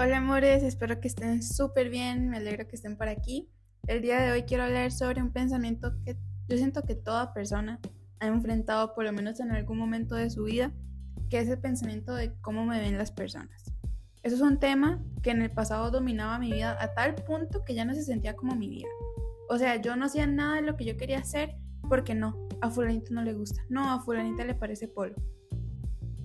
Hola amores, espero que estén súper bien, me alegro que estén por aquí. El día de hoy quiero hablar sobre un pensamiento que yo siento que toda persona ha enfrentado por lo menos en algún momento de su vida, que es el pensamiento de cómo me ven las personas. Eso es un tema que en el pasado dominaba mi vida a tal punto que ya no se sentía como mi vida. O sea, yo no hacía nada de lo que yo quería hacer porque no, a fulanito no le gusta, no, a fulanita le parece polo.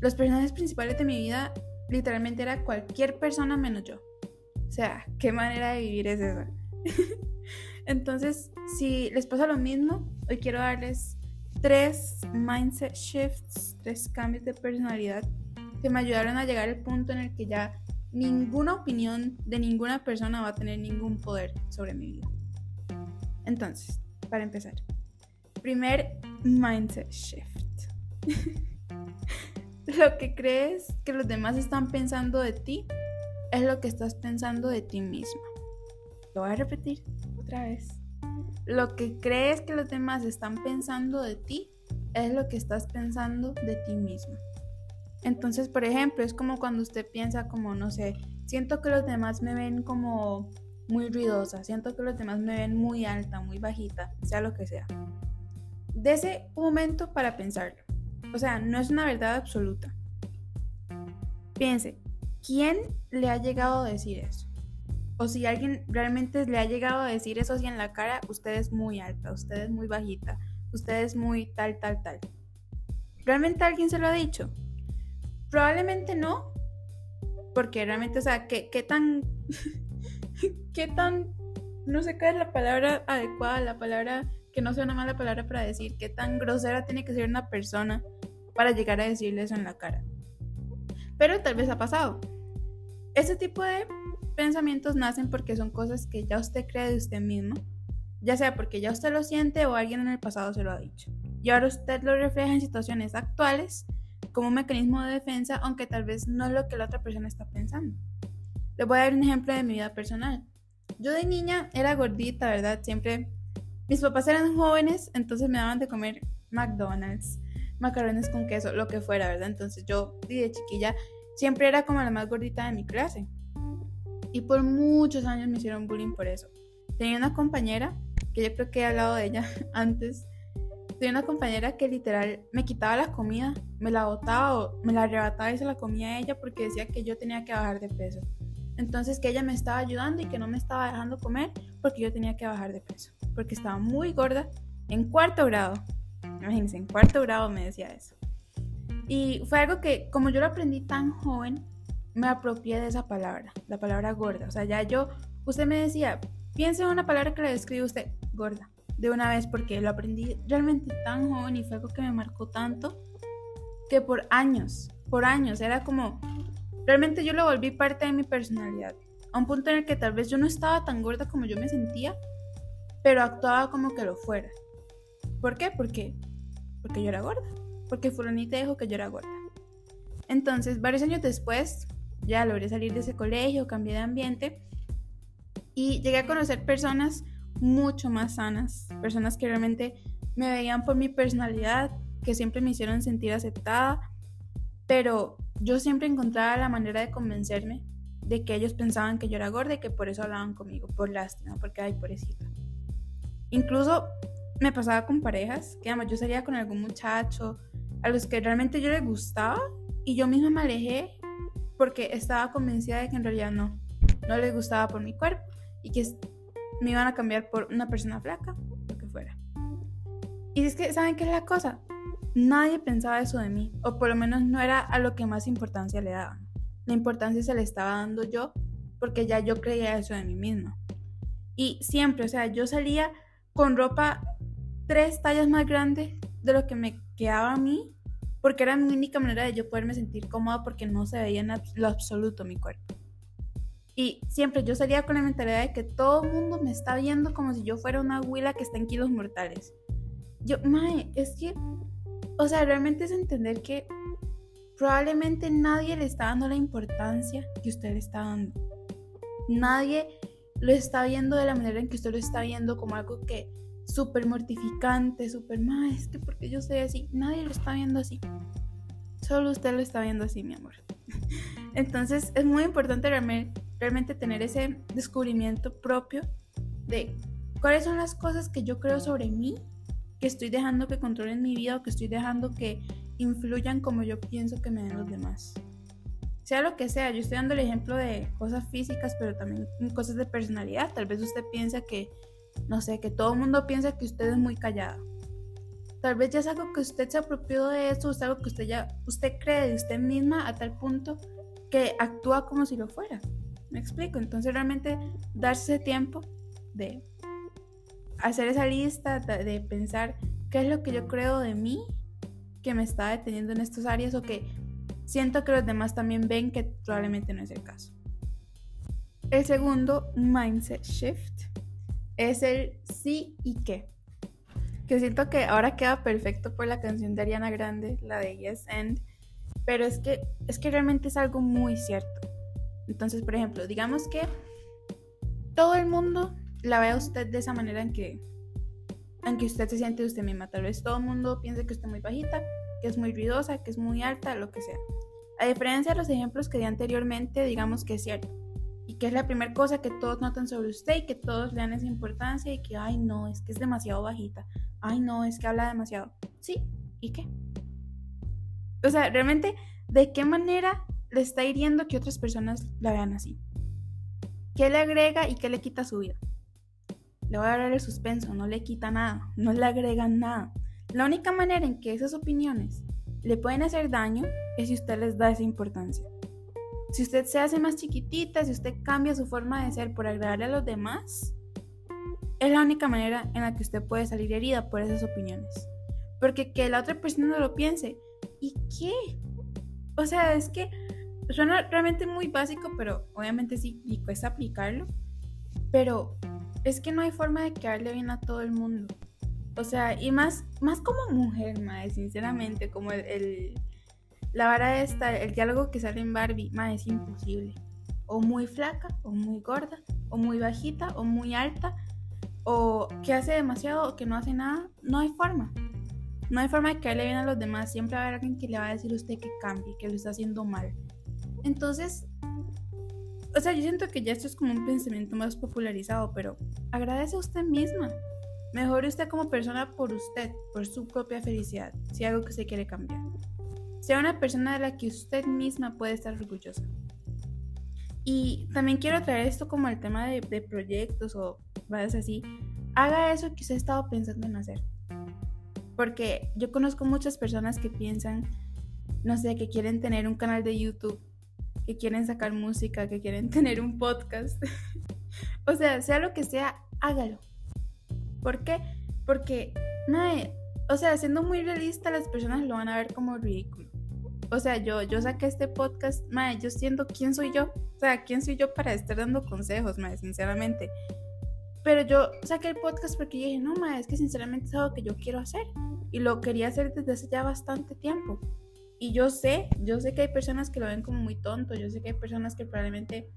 Los personajes principales de mi vida literalmente era cualquier persona menos yo. O sea, ¿qué manera de vivir es esa? Entonces, si les pasa lo mismo, hoy quiero darles tres mindset shifts, tres cambios de personalidad que me ayudaron a llegar al punto en el que ya ninguna opinión de ninguna persona va a tener ningún poder sobre mi vida. Entonces, para empezar, primer mindset shift. Lo que crees que los demás están pensando de ti es lo que estás pensando de ti mismo. Lo voy a repetir otra vez. Lo que crees que los demás están pensando de ti es lo que estás pensando de ti mismo. Entonces, por ejemplo, es como cuando usted piensa como, no sé, siento que los demás me ven como muy ruidosa, siento que los demás me ven muy alta, muy bajita, sea lo que sea. Dese un momento para pensarlo. O sea, no es una verdad absoluta. Piense, ¿quién le ha llegado a decir eso? O si alguien realmente le ha llegado a decir eso así en la cara, usted es muy alta, usted es muy bajita, usted es muy tal, tal, tal. ¿Realmente alguien se lo ha dicho? Probablemente no, porque realmente, o sea, ¿qué, qué tan... qué tan... No sé cuál es la palabra adecuada, la palabra que no sea una mala palabra para decir qué tan grosera tiene que ser una persona para llegar a decirle eso en la cara. Pero tal vez ha pasado. Ese tipo de pensamientos nacen porque son cosas que ya usted cree de usted mismo, ya sea porque ya usted lo siente o alguien en el pasado se lo ha dicho. Y ahora usted lo refleja en situaciones actuales como un mecanismo de defensa, aunque tal vez no es lo que la otra persona está pensando. Les voy a dar un ejemplo de mi vida personal. Yo de niña era gordita, ¿verdad? Siempre mis papás eran jóvenes, entonces me daban de comer McDonald's, macarrones con queso, lo que fuera, ¿verdad? Entonces yo de chiquilla siempre era como la más gordita de mi clase. Y por muchos años me hicieron bullying por eso. Tenía una compañera, que yo creo que he hablado de ella antes, tenía una compañera que literal me quitaba la comida, me la botaba o me la arrebataba y se la comía a ella porque decía que yo tenía que bajar de peso. Entonces que ella me estaba ayudando y que no me estaba dejando comer porque yo tenía que bajar de peso, porque estaba muy gorda en cuarto grado. Imagínense, en cuarto grado me decía eso. Y fue algo que, como yo lo aprendí tan joven, me apropié de esa palabra, la palabra gorda. O sea, ya yo, usted me decía, piense en una palabra que le describe usted, gorda, de una vez, porque lo aprendí realmente tan joven y fue algo que me marcó tanto, que por años, por años, era como, realmente yo lo volví parte de mi personalidad. A un punto en el que tal vez yo no estaba tan gorda como yo me sentía, pero actuaba como que lo fuera. ¿Por qué? Porque porque yo era gorda, porque fulanita dijo que yo era gorda. Entonces, varios años después, ya logré salir de ese colegio, cambié de ambiente y llegué a conocer personas mucho más sanas, personas que realmente me veían por mi personalidad, que siempre me hicieron sentir aceptada, pero yo siempre encontraba la manera de convencerme de que ellos pensaban que yo era gorda y que por eso hablaban conmigo, por lástima, porque ay, pobrecita. Incluso me pasaba con parejas, que además yo salía con algún muchacho a los que realmente yo les gustaba y yo misma me alejé porque estaba convencida de que en realidad no, no les gustaba por mi cuerpo y que me iban a cambiar por una persona flaca, lo que fuera. Y es que, ¿saben qué es la cosa? Nadie pensaba eso de mí, o por lo menos no era a lo que más importancia le daban. La importancia se le estaba dando yo porque ya yo creía eso de mí misma. Y siempre, o sea, yo salía con ropa tres tallas más grande de lo que me quedaba a mí, porque era mi única manera de yo poderme sentir cómoda porque no se veía en lo absoluto mi cuerpo. Y siempre yo salía con la mentalidad de que todo el mundo me está viendo como si yo fuera una huila que está en kilos mortales. Yo, mae, es que, o sea, realmente es entender que probablemente nadie le está dando la importancia que usted le está dando. Nadie lo está viendo de la manera en que usted lo está viendo como algo que súper mortificante, súper, es que porque yo soy así, nadie lo está viendo así. Solo usted lo está viendo así, mi amor. Entonces es muy importante realmente tener ese descubrimiento propio de cuáles son las cosas que yo creo sobre mí, que estoy dejando que controlen mi vida o que estoy dejando que influyan como yo pienso que me den los demás. Sea lo que sea, yo estoy dando el ejemplo de cosas físicas, pero también cosas de personalidad. Tal vez usted piensa que, no sé, que todo el mundo piensa que usted es muy callada. Tal vez ya es algo que usted se apropió de eso, es algo que usted ya, usted cree de usted misma a tal punto que actúa como si lo fuera. ¿Me explico? Entonces realmente darse tiempo de hacer esa lista, de pensar qué es lo que yo creo de mí que me está deteniendo en estas áreas o que siento que los demás también ven que probablemente no es el caso. El segundo mindset shift es el sí y qué. Que siento que ahora queda perfecto por la canción de Ariana Grande, la de Yes and, pero es que es que realmente es algo muy cierto. Entonces, por ejemplo, digamos que todo el mundo la ve a usted de esa manera en que en que usted se siente usted misma. Tal vez todo el mundo piense que usted es muy bajita, que es muy ruidosa, que es muy alta, lo que sea. A diferencia de los ejemplos que di anteriormente, digamos que es cierto. Y que es la primera cosa que todos notan sobre usted y que todos le dan esa importancia y que, ay, no, es que es demasiado bajita. Ay, no, es que habla demasiado. Sí, ¿y qué? O sea, realmente, ¿de qué manera le está hiriendo que otras personas la vean así? ¿Qué le agrega y qué le quita su vida? Le voy a dar el suspenso, no le quita nada, no le agrega nada. La única manera en que esas opiniones le pueden hacer daño es si usted les da esa importancia. Si usted se hace más chiquitita, si usted cambia su forma de ser por agradarle a los demás, es la única manera en la que usted puede salir herida por esas opiniones. Porque que la otra persona no lo piense. ¿Y qué? O sea, es que suena realmente muy básico, pero obviamente sí, y cuesta aplicarlo. Pero es que no hay forma de quedarle bien a todo el mundo. O sea, y más, más como mujer, madre, sinceramente, como el, la vara esta, el diálogo que sale en Barbie, madre, es imposible. O muy flaca, o muy gorda, o muy bajita, o muy alta, o que hace demasiado, o que no hace nada. No hay forma. No hay forma de que le bien a los demás. Siempre va a haber alguien que le va a decir a usted que cambie, que lo está haciendo mal. Entonces, o sea, yo siento que ya esto es como un pensamiento más popularizado, pero agradece a usted misma. Mejore usted como persona por usted, por su propia felicidad, si algo que se quiere cambiar. Sea una persona de la que usted misma puede estar orgullosa. Y también quiero traer esto como el tema de, proyectos o cosas así. Haga eso que usted ha estado pensando en hacer. Porque yo conozco muchas personas que piensan, no sé, que quieren tener un canal de YouTube, que quieren sacar música, que quieren tener un podcast. o sea, sea lo que sea, hágalo ¿Por qué? Porque, mae, o sea, siendo muy realista, las personas lo van a ver como ridículo. O sea, yo, yo saqué este podcast, mae, yo siendo quién soy yo. O sea, quién soy yo para estar dando consejos, mae, sinceramente. Pero yo saqué el podcast porque dije, no, mae, es que sinceramente es algo que yo quiero hacer. Y lo quería hacer desde hace ya bastante tiempo. Y yo sé, yo sé que hay personas que lo ven como muy tonto. Yo sé que hay personas que probablemente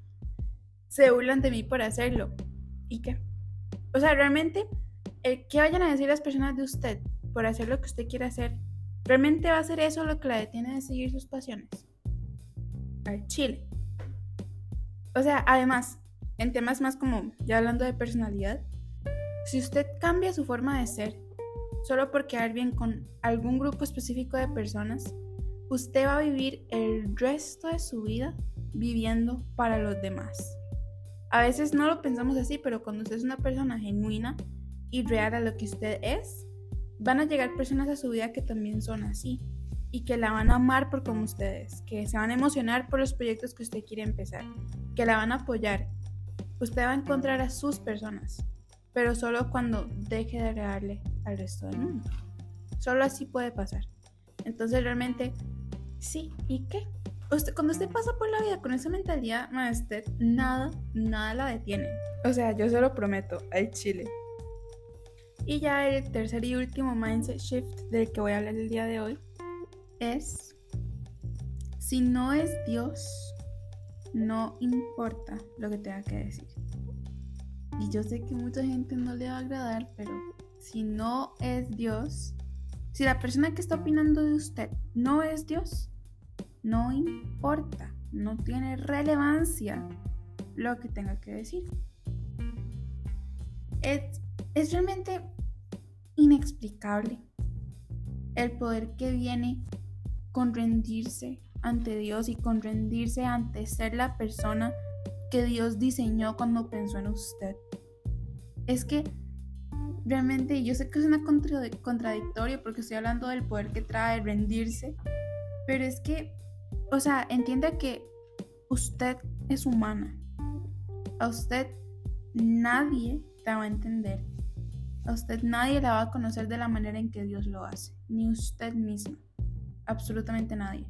se burlan de mí por hacerlo. ¿Y qué? O sea, realmente el que vayan a decir las personas de usted por hacer lo que usted quiere hacer, ¿realmente va a ser eso lo que la detiene de seguir sus pasiones? Al chile. O sea, además, en temas más como, ya hablando de personalidad, si usted cambia su forma de ser solo por quedar bien con algún grupo específico de personas, usted va a vivir el resto de su vida viviendo para los demás. A veces no lo pensamos así, pero cuando usted es una persona genuina, y real a lo que usted es, van a llegar personas a su vida que también son así y que la van a amar por como usted es, que se van a emocionar por los proyectos que usted quiere empezar, que la van a apoyar. Usted va a encontrar a sus personas, pero solo cuando deje de agregarle al resto del mundo. Solo así puede pasar. Entonces realmente, sí, ¿y qué? Usted, cuando usted pasa por la vida con esa mentalidad, nada, nada la detiene. O sea, yo se lo prometo, al chile. Y ya el tercer y último mindset shift del que voy a hablar el día de hoy es, si no es Dios, no importa lo que tenga que decir. Y yo sé que mucha gente no le va a agradar, pero si no es Dios, si la persona que está opinando de usted no es Dios, no importa. no tiene relevancia lo que tenga que decir. Es, es realmente inexplicable el poder que viene con rendirse ante Dios y con rendirse ante ser la persona que Dios diseñó cuando pensó en usted. Es que realmente yo sé que es una contradictorio porque estoy hablando del poder que trae rendirse, pero es que, o sea, entienda que usted es humana. A usted nadie la va a entender. A usted nadie la va a conocer de la manera en que Dios lo hace, ni usted mismo. Absolutamente nadie.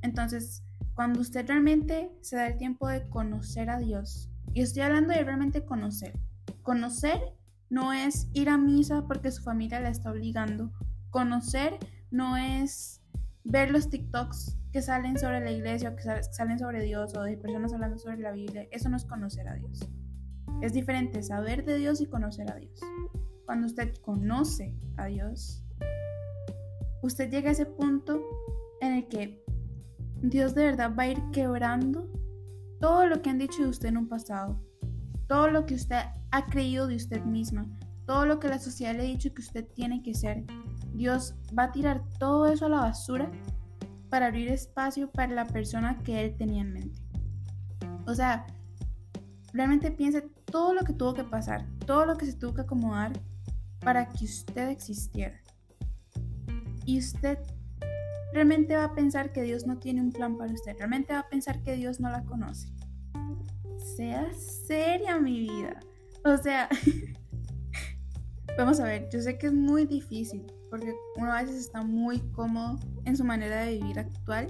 Entonces, cuando usted realmente se da el tiempo de conocer a Dios, y estoy hablando de realmente conocer, conocer no es ir a misa porque su familia la está obligando, conocer no es ver los TikToks que salen sobre la iglesia o que salen sobre Dios o de personas hablando sobre la Biblia, eso no es conocer a Dios. Es diferente saber de Dios y conocer a Dios. Cuando usted conoce a Dios, usted llega a ese punto en el que Dios de verdad va a ir quebrando todo lo que han dicho de usted en un pasado, todo lo que usted ha creído de usted misma, todo lo que la sociedad le ha dicho que usted tiene que ser. Dios va a tirar todo eso a la basura para abrir espacio para la persona que él tenía en mente. O sea, realmente piense todo lo que tuvo que pasar, todo lo que se tuvo que acomodar para que usted existiera. Y usted realmente va a pensar que Dios no tiene un plan para usted, realmente va a pensar que Dios no la conoce. Sea seria mi vida. O sea, vamos a ver, yo sé que es muy difícil porque uno a veces está muy cómodo en su manera de vivir actual,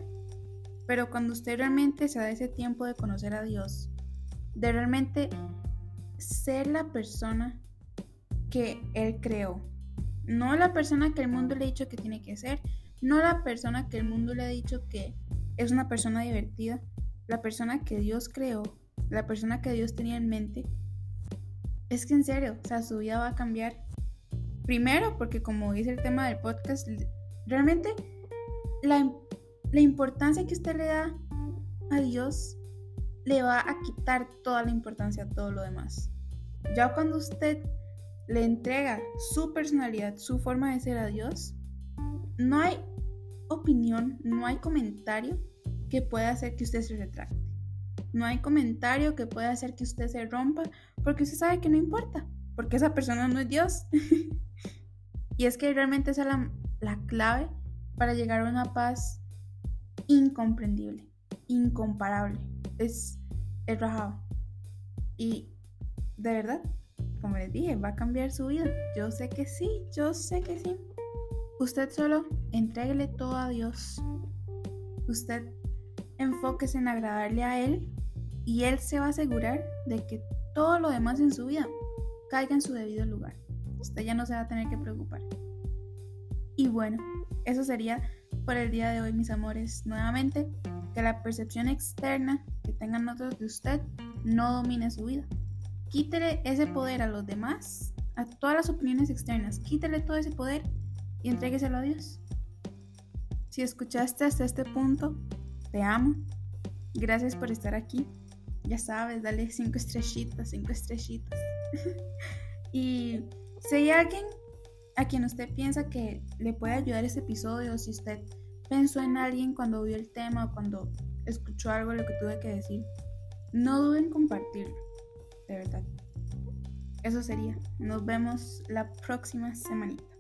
pero cuando usted realmente se da ese tiempo de conocer a Dios, de realmente ser la persona que Él creó, no la persona que el mundo le ha dicho que tiene que ser, no la persona que el mundo le ha dicho que es una persona divertida, la persona que Dios creó, la persona que Dios tenía en mente. Es que en serio, o sea, su vida va a cambiar. Primero, porque como dice el tema del podcast, realmente la, la importancia que usted le da a Dios le va a quitar toda la importancia a todo lo demás. Ya cuando usted le entrega su personalidad, su forma de ser a Dios, no hay opinión, no hay comentario que pueda hacer que usted se retracte. No hay comentario que pueda hacer que usted se rompa porque usted sabe que no importa, porque esa persona no es Dios. y es que realmente esa es la, la clave para llegar a una paz incomprendible, incomparable. Es, es rajado. Y de verdad, como les dije, va a cambiar su vida. Yo sé que sí, yo sé que sí. Usted solo entréguele todo a Dios. Usted enfóquese en agradarle a Él y Él se va a asegurar de que todo lo demás en su vida caiga en su debido lugar. Usted ya no se va a tener que preocupar. Y bueno, eso sería por el día de hoy, mis amores. Nuevamente, que la percepción externa que tengan otros de usted no domine su vida. Quítele ese poder a los demás, a todas las opiniones externas. Quítele todo ese poder y entrégueselo a Dios. Si escuchaste hasta este punto, te amo. Gracias por estar aquí. Ya sabes, dale cinco estrellitas, cinco estrellitas. y si hay alguien a quien usted piensa que le puede ayudar este episodio, si usted pensó en alguien cuando vio el tema o cuando escuchó algo de lo que tuve que decir, no duden en compartirlo. De verdad. Eso sería. Nos vemos la próxima semanita.